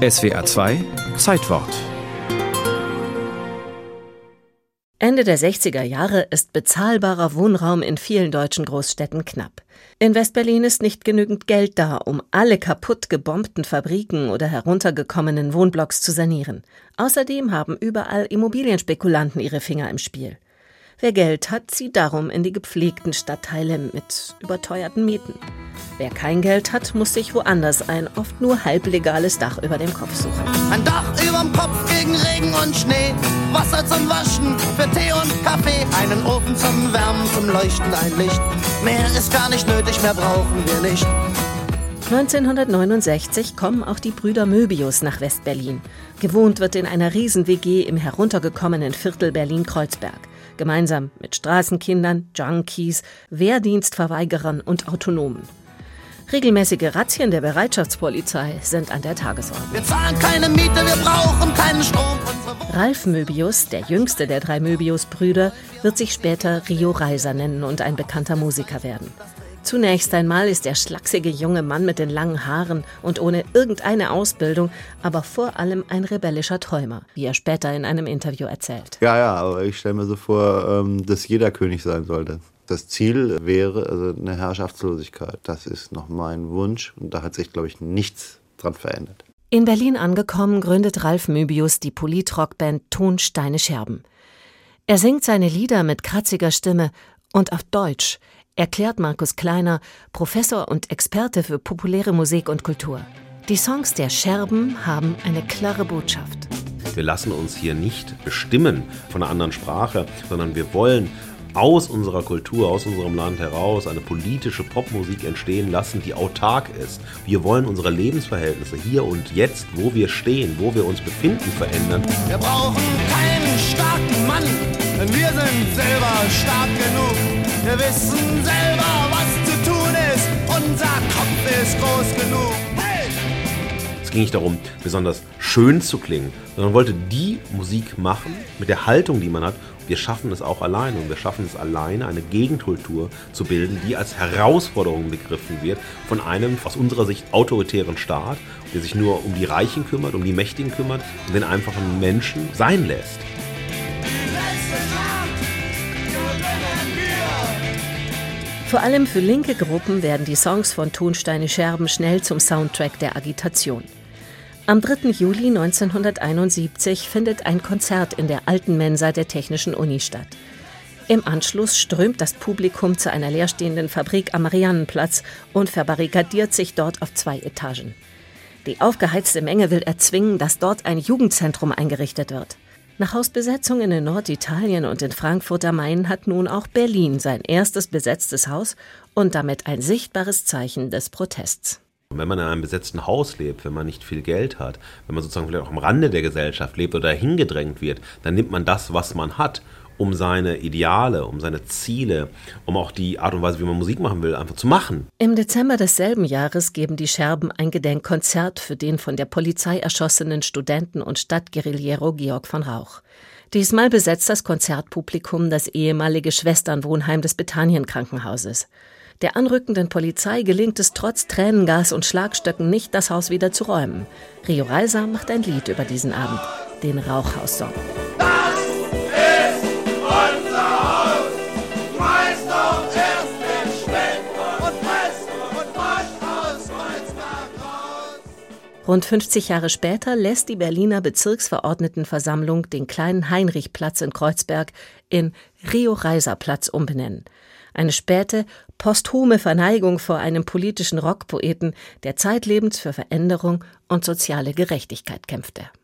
SWA 2 Zeitwort Ende der 60er Jahre ist bezahlbarer Wohnraum in vielen deutschen Großstädten knapp. In Westberlin ist nicht genügend Geld da, um alle kaputt gebombten Fabriken oder heruntergekommenen Wohnblocks zu sanieren. Außerdem haben überall Immobilienspekulanten ihre Finger im Spiel. Wer Geld hat, zieht darum in die gepflegten Stadtteile mit überteuerten Mieten. Wer kein Geld hat, muss sich woanders ein oft nur halblegales Dach über dem Kopf suchen. Ein Dach überm Kopf gegen Regen und Schnee, Wasser zum Waschen, für Tee und Kaffee, einen Ofen zum Wärmen, zum Leuchten, ein Licht. Mehr ist gar nicht nötig, mehr brauchen wir nicht. 1969 kommen auch die Brüder Möbius nach Westberlin. Gewohnt wird in einer Riesen-WG im heruntergekommenen Viertel Berlin-Kreuzberg gemeinsam mit Straßenkindern, Junkies, Wehrdienstverweigerern und Autonomen. Regelmäßige Razzien der Bereitschaftspolizei sind an der Tagesordnung. Wir zahlen keine Miete, wir brauchen keinen Strom. Ralf Möbius, der jüngste der drei Möbius-Brüder, wird sich später Rio Reiser nennen und ein bekannter Musiker werden. Zunächst einmal ist der schlachsige junge Mann mit den langen Haaren und ohne irgendeine Ausbildung, aber vor allem ein rebellischer Träumer, wie er später in einem Interview erzählt. Ja, ja, aber ich stelle mir so vor, ähm, dass jeder König sein sollte. Das Ziel wäre also eine Herrschaftslosigkeit. Das ist noch mein Wunsch und da hat sich, glaube ich, nichts dran verändert. In Berlin angekommen, gründet Ralf Möbius die Politrockband Tonsteine Scherben. Er singt seine Lieder mit kratziger Stimme und auf Deutsch – erklärt Markus Kleiner, Professor und Experte für populäre Musik und Kultur. Die Songs der Scherben haben eine klare Botschaft. Wir lassen uns hier nicht bestimmen von einer anderen Sprache, sondern wir wollen aus unserer Kultur, aus unserem Land heraus eine politische Popmusik entstehen lassen, die autark ist. Wir wollen unsere Lebensverhältnisse hier und jetzt, wo wir stehen, wo wir uns befinden, verändern. Wir brauchen keinen starken Mann, denn wir sind selber stark genug. Wir wissen selber, was zu tun ist. Unser Kopf ist groß genug. Es ging nicht darum, besonders schön zu klingen, sondern wollte die Musik machen mit der Haltung, die man hat. Wir schaffen es auch alleine und wir schaffen es alleine, eine Gegenkultur zu bilden, die als Herausforderung begriffen wird von einem aus unserer Sicht autoritären Staat, der sich nur um die Reichen kümmert, um die Mächtigen kümmert und den einfachen Menschen sein lässt. Vor allem für linke Gruppen werden die Songs von Tonsteine Scherben schnell zum Soundtrack der Agitation. Am 3. Juli 1971 findet ein Konzert in der alten Mensa der Technischen Uni statt. Im Anschluss strömt das Publikum zu einer leerstehenden Fabrik am Mariannenplatz und verbarrikadiert sich dort auf zwei Etagen. Die aufgeheizte Menge will erzwingen, dass dort ein Jugendzentrum eingerichtet wird. Nach Hausbesetzungen in Norditalien und in Frankfurt am Main hat nun auch Berlin sein erstes besetztes Haus und damit ein sichtbares Zeichen des Protests. Wenn man in einem besetzten Haus lebt, wenn man nicht viel Geld hat, wenn man sozusagen vielleicht auch am Rande der Gesellschaft lebt oder hingedrängt wird, dann nimmt man das, was man hat um seine Ideale, um seine Ziele, um auch die Art und Weise, wie man Musik machen will, einfach zu machen. Im Dezember desselben Jahres geben die Scherben ein Gedenkkonzert für den von der Polizei erschossenen Studenten und Stadtguerillero Georg von Rauch. Diesmal besetzt das Konzertpublikum das ehemalige Schwesternwohnheim des Bethanien-Krankenhauses. Der anrückenden Polizei gelingt es trotz Tränengas und Schlagstöcken nicht, das Haus wieder zu räumen. Rio Reiser macht ein Lied über diesen Abend, den Rauchhaussong. Rund 50 Jahre später lässt die Berliner Bezirksverordnetenversammlung den kleinen Heinrichplatz in Kreuzberg in Rio-Reiser-Platz umbenennen. Eine späte, posthume Verneigung vor einem politischen Rockpoeten, der zeitlebens für Veränderung und soziale Gerechtigkeit kämpfte